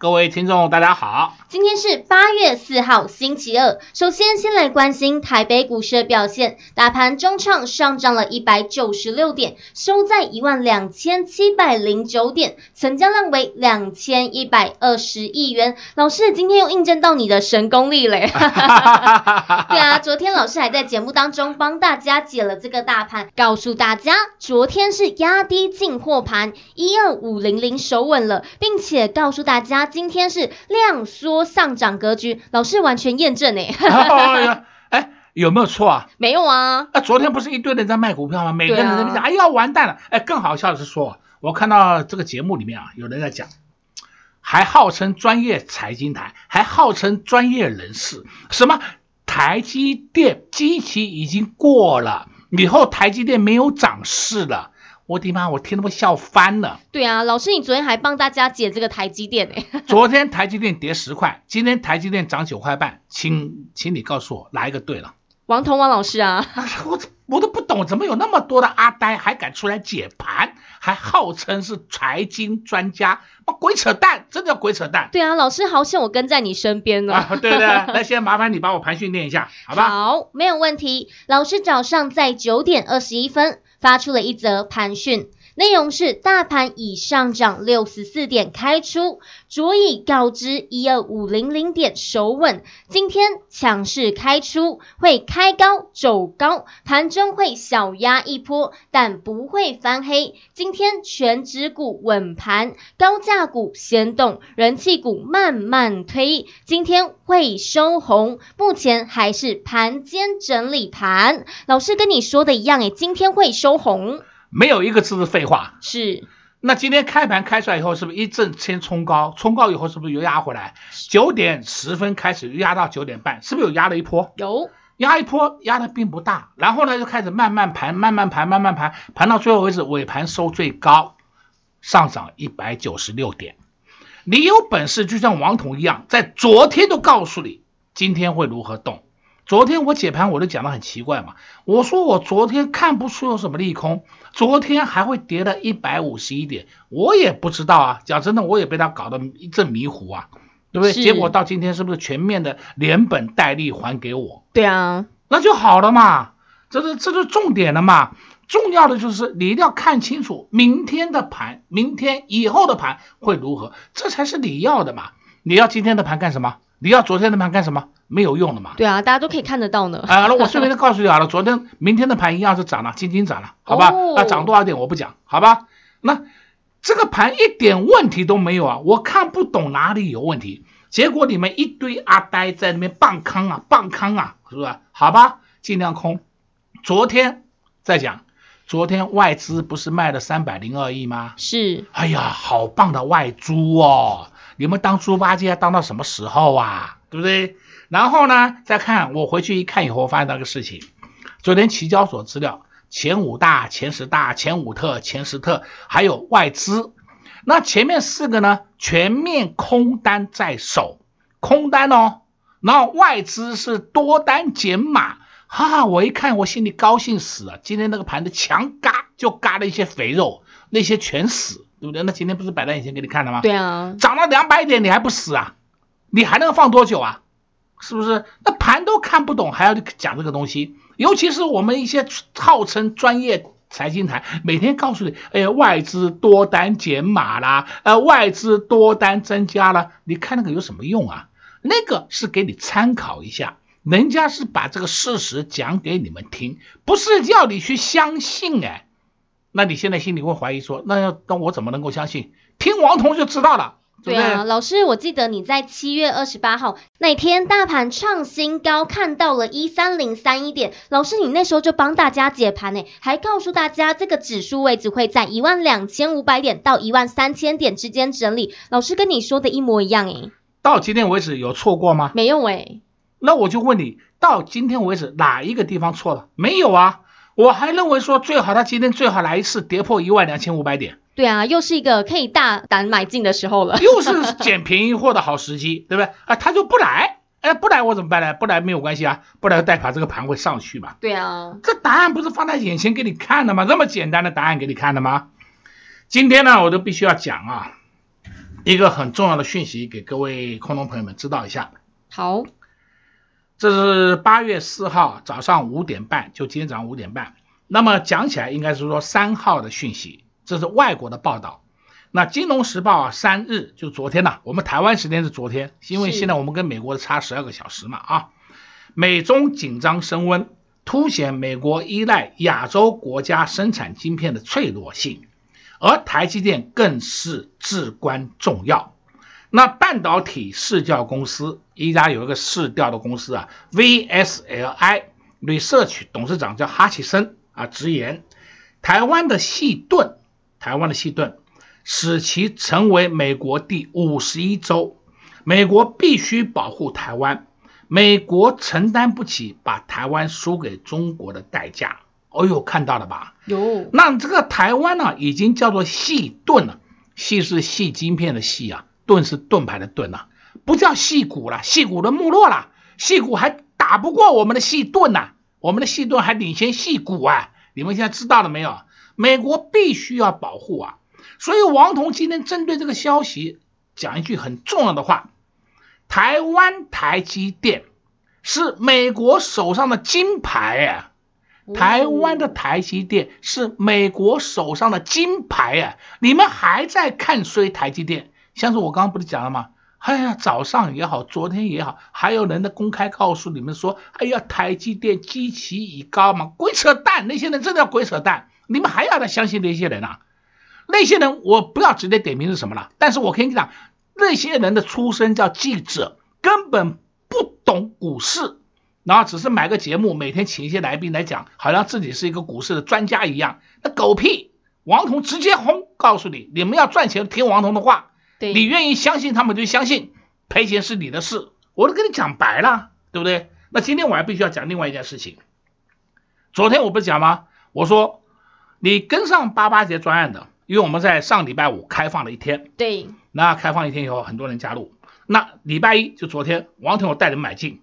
各位听众，大家好。今天是八月四号，星期二。首先，先来关心台北股市的表现。大盘中场上涨了一百九十六点，收在一万两千七百零九点，成交量为两千一百二十亿元。老师，今天又印证到你的神功力嘞！对啊，昨天老师还在节目当中帮大家解了这个大盘，告诉大家昨天是压低进货盘，一二五零零守稳了，并且告诉大家。今天是量缩上涨格局，老师完全验证 哎、哦，哎，有没有错啊？没有啊。啊，昨天不是一堆人在卖股票吗？每个人在讲，啊、哎呀，完蛋了！哎，更好笑的是说，我看到这个节目里面啊，有人在讲，还号称专业财经台，还号称专业人士，什么台积电基期已经过了，以后台积电没有涨势了。我的妈！我听他们笑翻了。对啊，老师，你昨天还帮大家解这个台积电呢。昨天台积电跌十块，今天台积电涨九块半，请请你告诉我哪一个对了？王彤王老师啊，我我都不懂，怎么有那么多的阿呆还敢出来解盘，还号称是财经专家？鬼扯淡，真的鬼扯淡。对啊，老师好像我跟在你身边呢。啊，对对，那先麻烦你把我盘训练一下，好吧？好，没有问题。老师早上在九点二十一分。发出了一则盘讯，内容是大盘已上涨六十四点开出，昨已告知一二五零零点守稳，今天强势开出，会开高走高，盘中会小压一波，但不会翻黑。今天全指股稳盘，高价股先动，人气股慢慢推，今天会收红，目前还是盘间整理盘。老师跟你说的一样，诶，今天会收红，没有一个字是废话。是，那今天开盘开出来以后，是不是一阵先冲高？冲高以后，是不是又压回来？九点十分开始压到九点半，是不是有压了一波？有，压一波，压的并不大。然后呢，就开始慢慢盘，慢慢盘，慢慢盘，盘到最后为止，尾盘收最高，上涨一百九十六点。你有本事，就像王彤一样，在昨天都告诉你今天会如何动。昨天我解盘我都讲的很奇怪嘛，我说我昨天看不出有什么利空，昨天还会跌了一百五十一点，我也不知道啊。讲真的，我也被他搞得一阵迷糊啊，对不对？结果到今天是不是全面的连本带利还给我？对啊，那就好了嘛，这是这是重点了嘛。重要的就是你一定要看清楚明天的盘，明天以后的盘会如何，这才是你要的嘛。你要今天的盘干什么？你要昨天的盘干什么？没有用的嘛。对啊，大家都可以看得到呢。啊，那我顺便就告诉你好了，昨天、明天的盘一样是涨了，轻轻涨了，好吧？那涨多少点我不讲，好吧？那这个盘一点问题都没有啊，我看不懂哪里有问题。结果你们一堆阿呆在那边棒康啊，棒康啊，是不是？好吧，尽量空。昨天再讲。昨天外资不是卖了三百零二亿吗？是。哎呀，好棒的外租哦！你们当猪八戒当到什么时候啊？对不对？然后呢，再看我回去一看以后，发现那个事情。昨天期交所资料，前五大、前十大、前五特、前十特，还有外资，那前面四个呢，全面空单在手，空单哦。然后外资是多单减码。哈哈，我一看，我心里高兴死了。今天那个盘子强嘎，就嘎了一些肥肉，那些全死，对不对？那今天不是摆在眼前给你看的吗？对啊，涨了两百点，你还不死啊？你还能放多久啊？是不是？那盘都看不懂，还要讲这个东西？尤其是我们一些号称专业财经台，每天告诉你，哎呀，外资多单减码啦，呃，外资多单增加了，你看那个有什么用啊？那个是给你参考一下。人家是把这个事实讲给你们听，不是叫你去相信哎。那你现在心里会怀疑说，那要那我怎么能够相信？听王彤就知道了，对啊，老师，我记得你在七月二十八号那天大盘创新高，看到了一三零三一点。老师，你那时候就帮大家解盘呢，还告诉大家这个指数位置会在一万两千五百点到一万三千点之间整理。老师跟你说的一模一样诶。到今天为止有错过吗？没有诶。那我就问你，到今天为止哪一个地方错了？没有啊。我还认为说最好他今天最好来一次跌破一万两千五百点。对啊，又是一个可以大胆买进的时候了，又是捡便宜货的好时机，对不对？啊，他就不来，哎，不来我怎么办呢？不来没有关系啊，不来代表这个盘会上去嘛。对啊，这答案不是放在眼前给你看的吗？这么简单的答案给你看的吗？今天呢，我都必须要讲啊，一个很重要的讯息给各位空中朋友们知道一下。好，这是八月四号早上五点半，就今天早上五点半。那么讲起来应该是说三号的讯息。这是外国的报道，那《金融时报》啊，三日就昨天呐，我们台湾时间是昨天，因为现在我们跟美国差十二个小时嘛啊，美中紧张升温，凸显美国依赖亚洲国家生产晶片的脆弱性，而台积电更是至关重要。那半导体市调公司一家有一个市调的公司啊，VSLI Research 董事长叫哈奇森啊，直言台湾的细盾。台湾的细盾使其成为美国第五十一州，美国必须保护台湾，美国承担不起把台湾输给中国的代价。哦呦，看到了吧？有。那这个台湾呢，已经叫做细盾了。细是细晶片的细啊，盾是盾牌的盾啊，不叫戏骨了，戏骨的没落了，戏骨还打不过我们的戏盾呐，我们的戏盾还领先戏骨啊，你们现在知道了没有？美国必须要保护啊，所以王彤今天针对这个消息讲一句很重要的话：台湾台积电是美国手上的金牌啊，台湾的台积电是美国手上的金牌啊，你们还在看衰台积电？像是我刚刚不是讲了吗？哎呀，早上也好，昨天也好，还有人在公开告诉你们说，哎呀，台积电基期已高嘛，鬼扯淡！那些人真的要鬼扯淡。你们还要再相信那些人啊？那些人我不要直接点名是什么了，但是我跟你讲，那些人的出身叫记者，根本不懂股市，然后只是买个节目，每天请一些来宾来讲，好像自己是一个股市的专家一样。那狗屁！王彤直接轰告诉你，你们要赚钱听王彤的话，你愿意相信他们就相信，赔钱是你的事，我都跟你讲白了，对不对？那今天我还必须要讲另外一件事情。昨天我不是讲吗？我说。你跟上八八节专案的，因为我们在上礼拜五开放了一天，对，那开放一天以后，很多人加入。那礼拜一就昨天，王腾我带你们买进，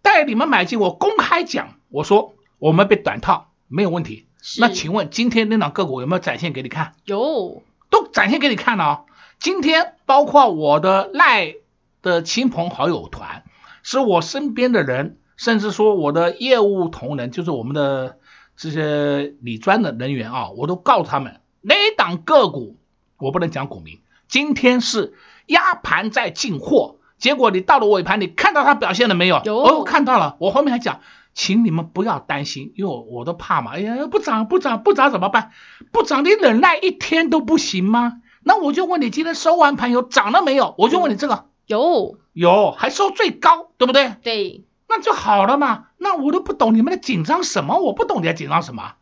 带你们买进，我公开讲，我说我们被短套没有问题。那请问今天那档个股有没有展现给你看？有，都展现给你看了啊。今天包括我的赖的亲朋好友团，是我身边的人，甚至说我的业务同仁，就是我们的。这些理专的人员啊，我都告诉他们，哪档个股我不能讲股民。今天是压盘在进货，结果你到了尾盘，你看到它表现了没有？有，我看到了。我后面还讲，请你们不要担心，因为我我都怕嘛。哎呀，不涨不涨不涨怎么办？不涨你忍耐一天都不行吗？那我就问你，今天收完盘有涨了没有？我就问你这个，有有，还收最高，对不对？对。那就好了嘛，那我都不懂你们在紧张什么，我不懂你在紧张什么，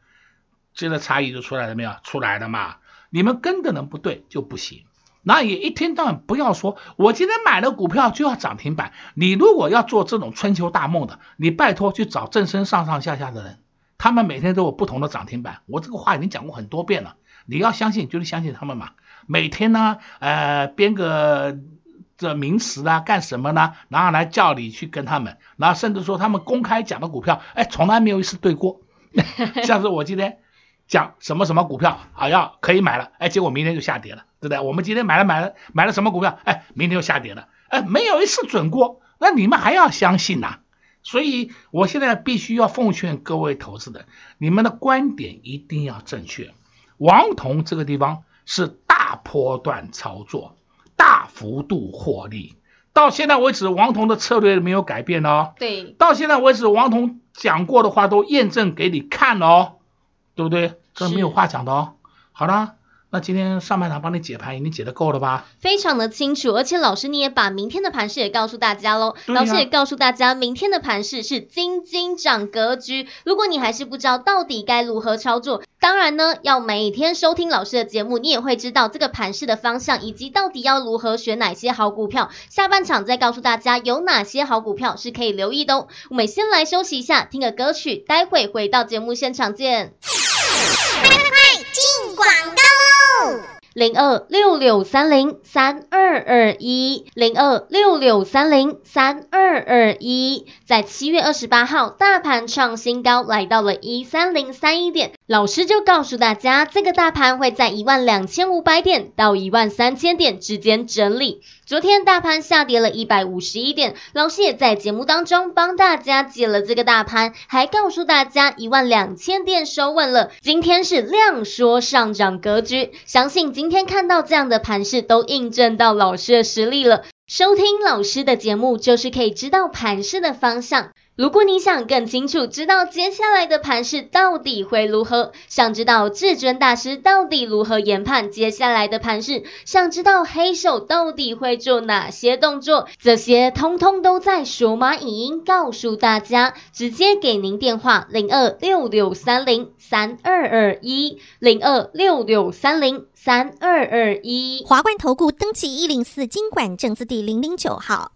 这个差异就出来了没有？出来了嘛，你们跟的人不对就不行。那也一天到晚不要说，我今天买了股票就要涨停板。你如果要做这种春秋大梦的，你拜托去找正身上上下下的人，他们每天都有不同的涨停板。我这个话已经讲过很多遍了，你要相信就是相信他们嘛。每天呢，呃，编个。这名词啊，干什么呢？然后来叫你去跟他们，然后甚至说他们公开讲的股票，哎，从来没有一次对过。像是我今天讲什么什么股票，啊，要可以买了，哎，结果明天就下跌了，对不对？我们今天买了买了买了什么股票，哎，明天又下跌了，哎，没有一次准过，那你们还要相信呐？所以我现在必须要奉劝各位投资人，你们的观点一定要正确。王彤这个地方是大波段操作。大幅度获利，到现在为止，王彤的策略没有改变哦。对，到现在为止，王彤讲过的话都验证给你看哦，对不对？这没有话讲的哦。好了，那今天上半场帮你解盘已经解的够了吧？非常的清楚，而且老师你也把明天的盘势也告诉大家喽。啊、老师也告诉大家，明天的盘势是金金涨格局。如果你还是不知道到底该如何操作，当然呢，要每天收听老师的节目，你也会知道这个盘势的方向，以及到底要如何选哪些好股票。下半场再告诉大家有哪些好股票是可以留意的哦。我们先来休息一下，听个歌曲，待会回到节目现场见。快快快，进广告。零二六六三零三二二一，零二六六三零三二二一，在七月二十八号，大盘创新高，来到了一三零三一点。老师就告诉大家，这个大盘会在一万两千五百点到一万三千点之间整理。昨天大盘下跌了一百五十一点，老师也在节目当中帮大家解了这个大盘，还告诉大家一万两千点收稳了。今天是量缩上涨格局，相信今天看到这样的盘势，都印证到老师的实力了。收听老师的节目，就是可以知道盘势的方向。如果你想更清楚知道接下来的盘势到底会如何，想知道至尊大师到底如何研判接下来的盘势，想知道黑手到底会做哪些动作，这些通通都在数码影音告诉大家。直接给您电话零二六六三零三二二一零二六六三零三二二一。华冠投顾登记一零四金管证字第零零九号。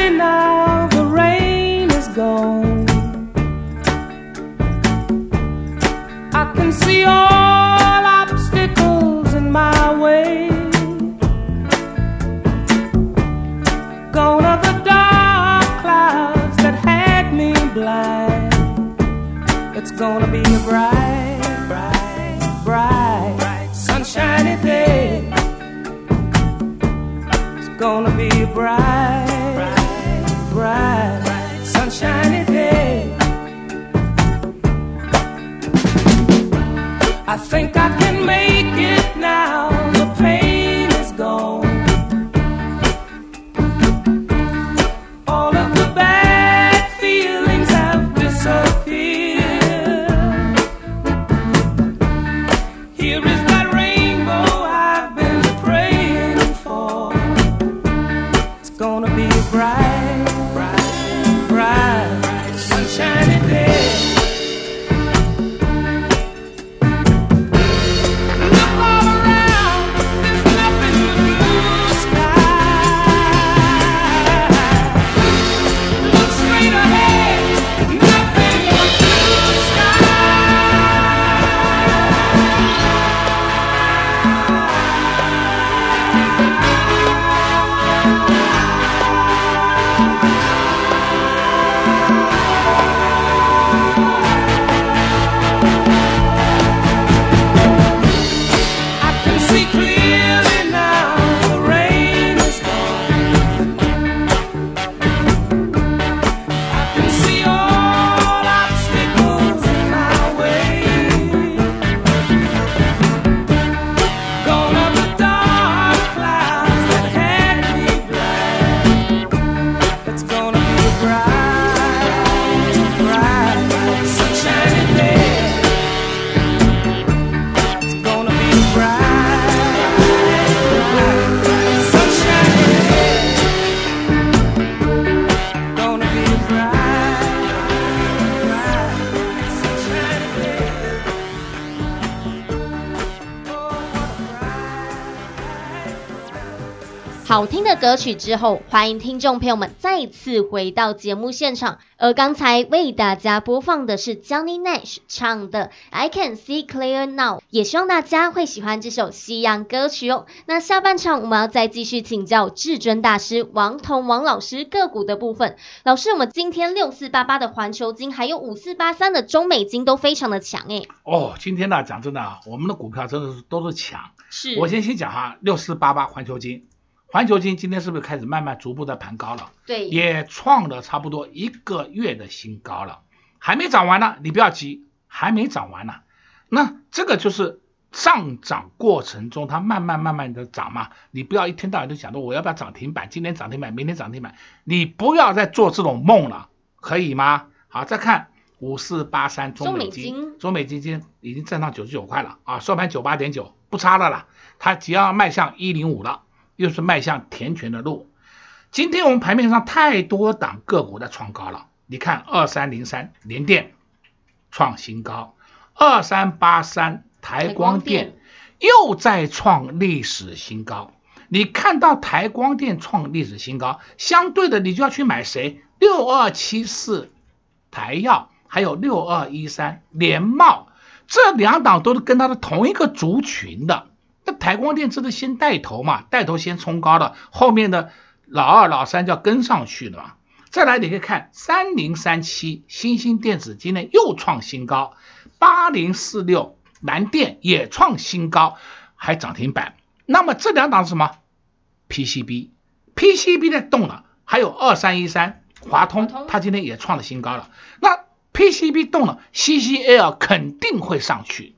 I think I 好听的歌曲之后，欢迎听众朋友们再次回到节目现场。而刚才为大家播放的是 Johnny Nash 唱的《I Can See Clear Now》，也希望大家会喜欢这首西洋歌曲哦。那下半场我们要再继续请教至尊大师王彤王老师个股的部分。老师，我们今天六四八八的环球金，还有五四八三的中美金都非常的强诶。哦，今天呢，讲真的啊，我们的股票真的是都是强。是，我先先讲哈，六四八八环球晶。环球金今天是不是开始慢慢逐步的盘高了？对，也创了差不多一个月的新高了，还没涨完呢，你不要急，还没涨完呢。那这个就是上涨过程中它慢慢慢慢的涨嘛，你不要一天到晚都想着我要不要涨停板，今天涨停板，明天涨停板，你不要再做这种梦了，可以吗？好，再看五四八三中美金，中美晶今天已经站上九十九块了啊，收盘九八点九，不差了啦，它即将迈向一零五了。又是迈向填权的路。今天我们盘面上太多档个股在创高了，你看二三零三联电创新高，二三八三台光电又在创历史新高。你看到台光电创历史新高，相对的你就要去买谁？六二七四台药，还有六二一三联茂，这两档都是跟它的同一个族群的。那台光电这是先带头嘛，带头先冲高的，后面的老二、老三就要跟上去了嘛。再来，你可以看三零三七新兴电子今天又创新高，八零四六南电也创新高，还涨停板。那么这两档是什么？PCB，PCB 在动了，还有二三一三华通，它今天也创了新高了。那 PCB 动了，CCL 肯定会上去。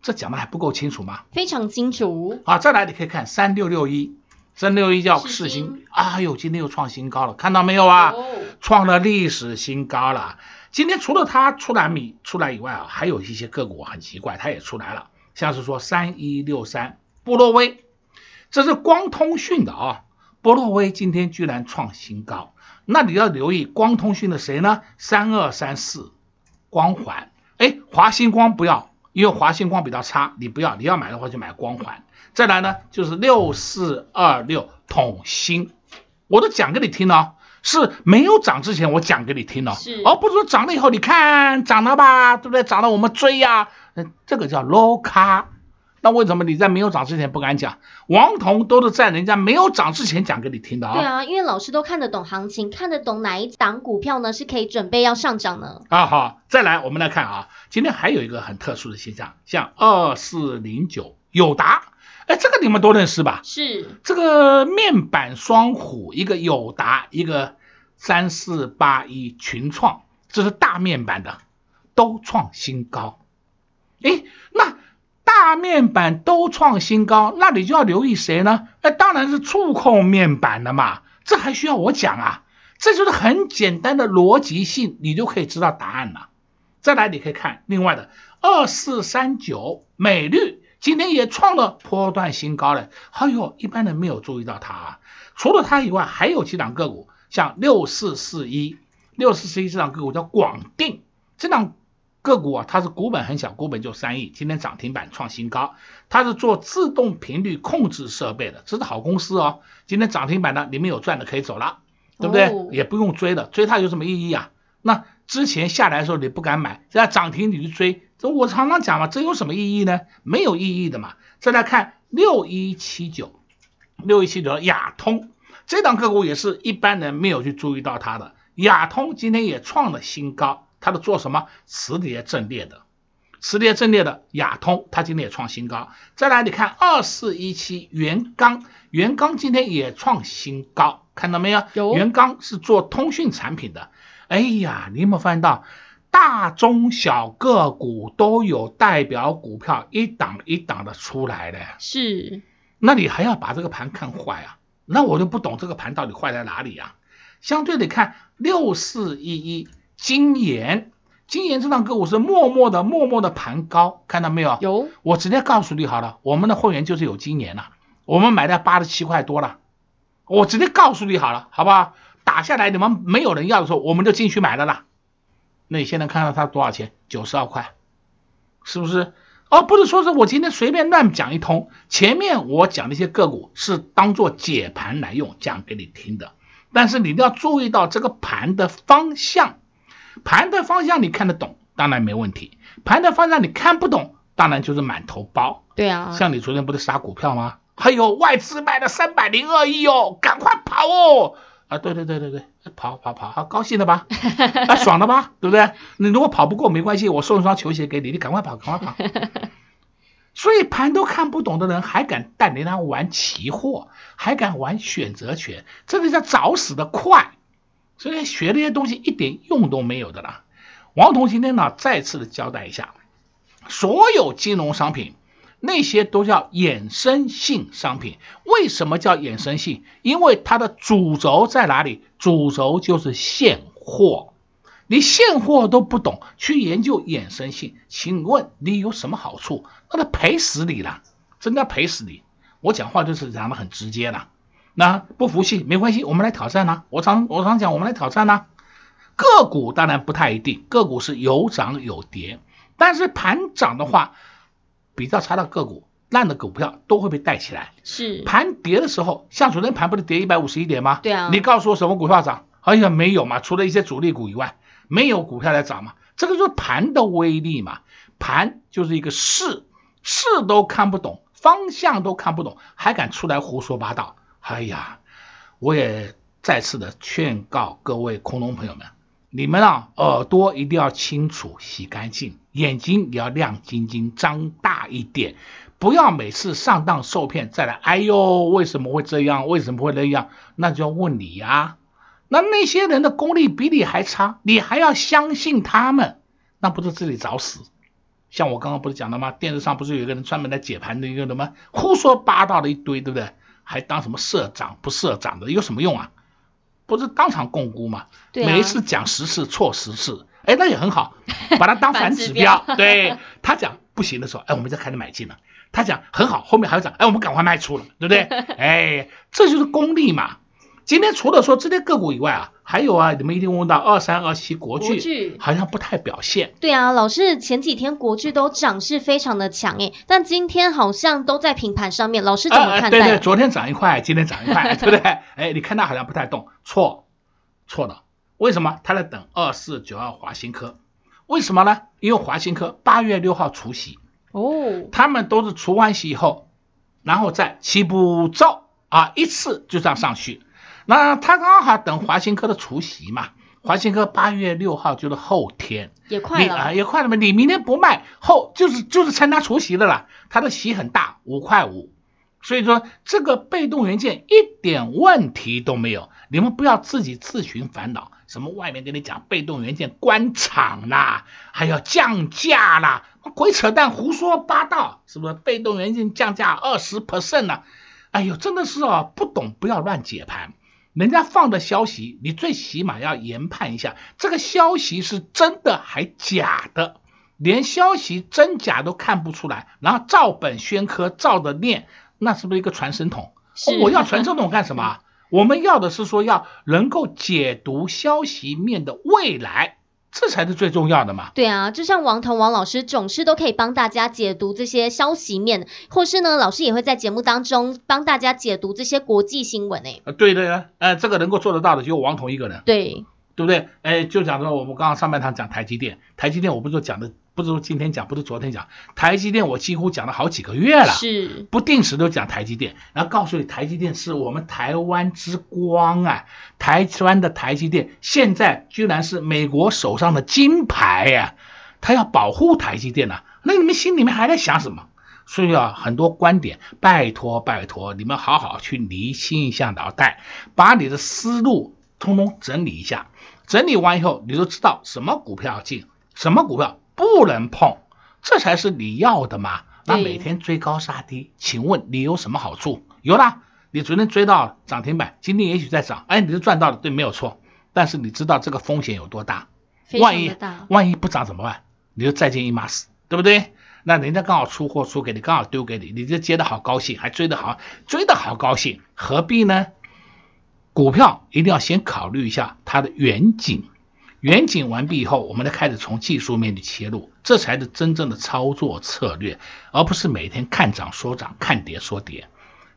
这讲的还不够清楚吗？非常清楚。好，再来你可以看三六六一，三六一叫世星，哎呦，今天又创新高了，看到没有啊？哦、创了历史新高了。今天除了它出来米出来以外啊，还有一些个股很奇怪，它也出来了，像是说三一六三波洛威，这是光通讯的啊，波洛威今天居然创新高，那你要留意光通讯的谁呢？三二三四光环，哎，华星光不要。因为华星光比较差，你不要，你要买的话就买光环。再来呢，就是六四二六统芯，我都讲给你听了，是没有涨之前我讲给你听了，是，而不是说涨了以后你看涨了吧，对不对？涨了我们追呀，嗯，这个叫 low 卡。那为什么你在没有涨之前不敢讲？王彤都是在人家没有涨之前讲给你听的啊。对啊，因为老师都看得懂行情，看得懂哪一档股票呢是可以准备要上涨呢？啊好，再来我们来看啊，今天还有一个很特殊的现象，像二四零九友达，哎，这个你们都认识吧？是这个面板双虎，一个友达，一个三四八一群创，这是大面板的，都创新高。哎，那。大面板都创新高，那你就要留意谁呢？那当然是触控面板了嘛，这还需要我讲啊？这就是很简单的逻辑性，你就可以知道答案了。再来，你可以看另外的二四三九美律，今天也创了波段新高了。哎呦，一般人没有注意到它啊。除了它以外，还有几档个股，像六四四一，六四四一这档个股叫广定，这档。个股啊，它是股本很小，股本就三亿，今天涨停板创新高。它是做自动频率控制设备的，这是好公司哦。今天涨停板呢，里面有赚的可以走了，对不对？哦、也不用追了，追它有什么意义啊？那之前下来的时候你不敢买，现在涨停你去追，这我常常讲嘛，这有什么意义呢？没有意义的嘛。再来看六一七九，六一七九亚通，这档个股也是一般人没有去注意到它的，亚通今天也创了新高。它是做什么？磁碟阵列的，磁碟阵列的亚通，它今天也创新高。再来，你看二四一七元刚，元刚今天也创新高，看到没有？有。元刚是做通讯产品的。哎呀，你有没有发现到大中小个股都有代表股票一档一档的出来的？是。那你还要把这个盘看坏啊？那我就不懂这个盘到底坏在哪里啊？相对的看六四一一。晶研，晶研这档个股是默默的、默默的盘高，看到没有？有。我直接告诉你好了，我们的会员就是有金岩了，我们买在八十七块多了，我直接告诉你好了，好不好？打下来你们没有人要的时候，我们就进去买了啦。那你现在看到它多少钱？九十二块，是不是？哦不是说是我今天随便乱讲一通。前面我讲那些个股是当做解盘来用，讲给你听的。但是你一定要注意到这个盘的方向，盘的方向你看得懂，当然没问题；盘的方向你看不懂，当然就是满头包。对啊，像你昨天不是杀股票吗？还有外资卖了三百零二亿哦，赶快跑哦！啊，对对对对对，跑跑跑，好高兴了吧？啊，爽了吧？对不对？你如果跑不过没关系，我送一双球鞋给你，你赶快跑，赶快跑。所以盘都看不懂的人还敢带你那玩期货，还敢玩选择权，这个叫找死的快。所以学这些东西一点用都没有的啦。王彤今天呢，再次的交代一下，所有金融商品。那些都叫衍生性商品，为什么叫衍生性？因为它的主轴在哪里？主轴就是现货。你现货都不懂，去研究衍生性，请问你有什么好处？那他赔死你了，真的赔死你！我讲话就是讲的很直接了。那不服气没关系，我们来挑战呢。我常我常讲，我们来挑战呢。个股当然不太一定，个股是有涨有跌，但是盘涨的话。比较差的个股，烂的股票都会被带起来。是盘跌的时候，像昨天盘不是跌一百五十一点吗？对啊。你告诉我什么股票涨？好像没有嘛，除了一些主力股以外，没有股票在涨嘛。这个就是盘的威力嘛。盘就是一个势，势都看不懂，方向都看不懂，还敢出来胡说八道？哎呀，我也再次的劝告各位空中朋友们。你们啊，耳朵一定要清楚，洗干净，眼睛也要亮晶晶，张大一点，不要每次上当受骗再来。哎呦，为什么会这样？为什么会那样？那就要问你呀。那那些人的功力比你还差，你还要相信他们，那不是自己找死？像我刚刚不是讲了吗？电视上不是有一个人专门来解盘的一个什么胡说八道的一堆，对不对？还当什么社长不社长的，有什么用啊？不是当场共估嘛？对啊，每一次讲十次错十次，哎，那也很好，把它当反指标。指标对他讲不行的时候，哎，我们就开始买进了。他讲很好，后面还要讲，哎，我们赶快卖出了，对不对？哎，这就是功力嘛。今天除了说这些个股以外啊，还有啊，你们一定问到二三二七国巨，好像不太表现。对啊，老师前几天国巨都涨势非常的强诶，但今天好像都在平盘上面，老师怎么看待？对对，昨天涨一块，今天涨一块，对不对？哎，你看它好像不太动，错，错的。为什么？它在等二四九二华新科，为什么呢？因为华新科八月六号除息哦，他们都是除完息以后，然后再起步走啊，一次就这样上去。那他刚好等华新科的除夕嘛，华新科八月六号就是后天，也快了啊，也快了嘛。你明天不卖，后就是就是参加除夕的啦。他的席很大，五块五，所以说这个被动元件一点问题都没有。你们不要自己自寻烦恼，什么外面跟你讲被动元件关厂啦，还要降价啦，鬼扯淡，胡说八道，是不是？被动元件降价二十 percent 呢？哎呦，真的是哦，不懂不要乱解盘。人家放的消息，你最起码要研判一下，这个消息是真的还假的？连消息真假都看不出来，然后照本宣科，照着念，那是不是一个传声筒？我要传声筒干什么？我们要的是说要能够解读消息面的未来。这才是最重要的嘛！对啊，就像王彤王老师总是都可以帮大家解读这些消息面，或是呢，老师也会在节目当中帮大家解读这些国际新闻诶。呃，对的呀，呃，这个能够做得到的只有王彤一个人。对，对不对？哎，就讲说我们刚刚上半场讲台积电，台积电我不是说讲的。不是说今天讲，不是昨天讲，台积电我几乎讲了好几个月了，是不定时都讲台积电，然后告诉你台积电是我们台湾之光啊，台湾的台积电现在居然是美国手上的金牌呀，他要保护台积电啊，那你们心里面还在想什么？所以啊，很多观点，拜托拜托你们好好去理清一下脑袋，把你的思路通通整理一下，整理完以后，你就知道什么股票要进，什么股票。不能碰，这才是你要的嘛。那每天追高杀低，请问你有什么好处？有啦，你昨天追到涨停板，今天也许在涨，哎，你就赚到了，对，没有错。但是你知道这个风险有多大？万一万一不涨怎么办？你就再见一码死，对不对？那人家刚好出货出给你，刚好丢给你，你就接的好高兴，还追得好，追得好高兴，何必呢？股票一定要先考虑一下它的远景。远景完毕以后，我们再开始从技术面去切入，这才是真正的操作策略，而不是每天看涨说涨，看跌说跌。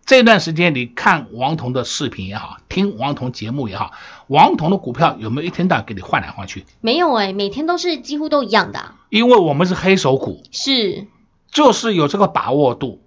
这段时间你看王彤的视频也好，听王彤节目也好，王彤的股票有没有一天到晚给你换来换去？没有哎，每天都是几乎都一样的。因为我们是黑手股，是，就是有这个把握度。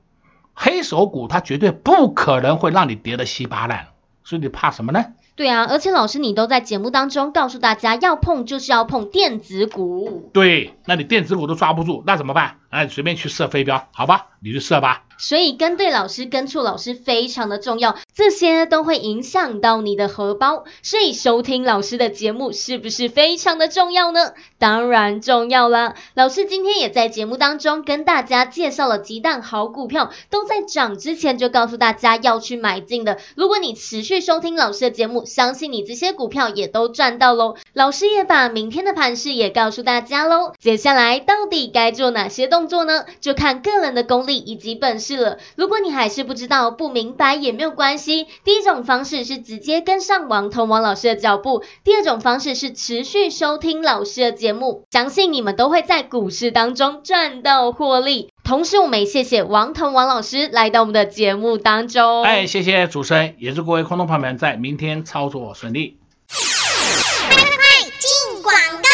黑手股它绝对不可能会让你跌得稀巴烂，所以你怕什么呢？对啊，而且老师你都在节目当中告诉大家，要碰就是要碰电子股。对，那你电子股都抓不住，那怎么办？哎，随便去设飞镖，好吧，你去设吧。所以跟对老师、跟错老师非常的重要，这些都会影响到你的荷包。所以收听老师的节目是不是非常的重要呢？当然重要啦。老师今天也在节目当中跟大家介绍了几档好股票，都在涨之前就告诉大家要去买进的。如果你持续收听老师的节目，相信你这些股票也都赚到喽。老师也把明天的盘势也告诉大家喽。接下来到底该做哪些动作呢？就看个人的功力以及本事。了，如果你还是不知道、不明白也没有关系。第一种方式是直接跟上王彤王老师的脚步，第二种方式是持续收听老师的节目，相信你们都会在股市当中赚到获利。同时，我们也谢谢王腾王老师来到我们的节目当中。哎，谢谢主持人，也祝各位空头朋友们在明天操作顺利。快快快，进广告喽！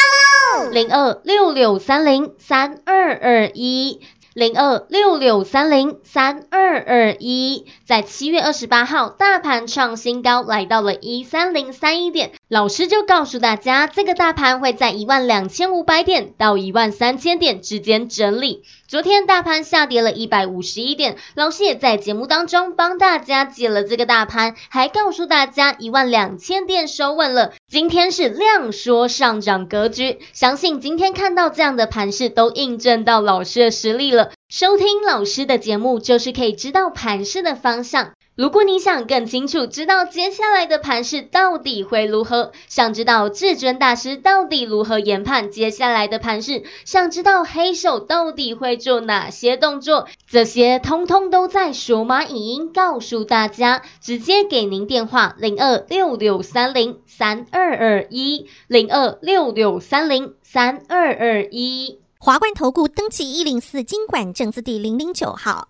零二六六三零三二二一。零二六六三零三二二一，在七月二十八号，大盘创新高，来到了一三零三一点。老师就告诉大家，这个大盘会在一万两千五百点到一万三千点之间整理。昨天大盘下跌了一百五十一点，老师也在节目当中帮大家解了这个大盘，还告诉大家一万两千点收稳了。今天是量缩上涨格局，相信今天看到这样的盘势，都印证到老师的实力了。收听老师的节目，就是可以知道盘势的方向。如果你想更清楚知道接下来的盘势到底会如何，想知道至尊大师到底如何研判接下来的盘势，想知道黑手到底会做哪些动作，这些通通都在数码影音告诉大家。直接给您电话零二六六三零三二二一零二六六三零三二二一。华冠投顾登记一零四金管证字第零零九号。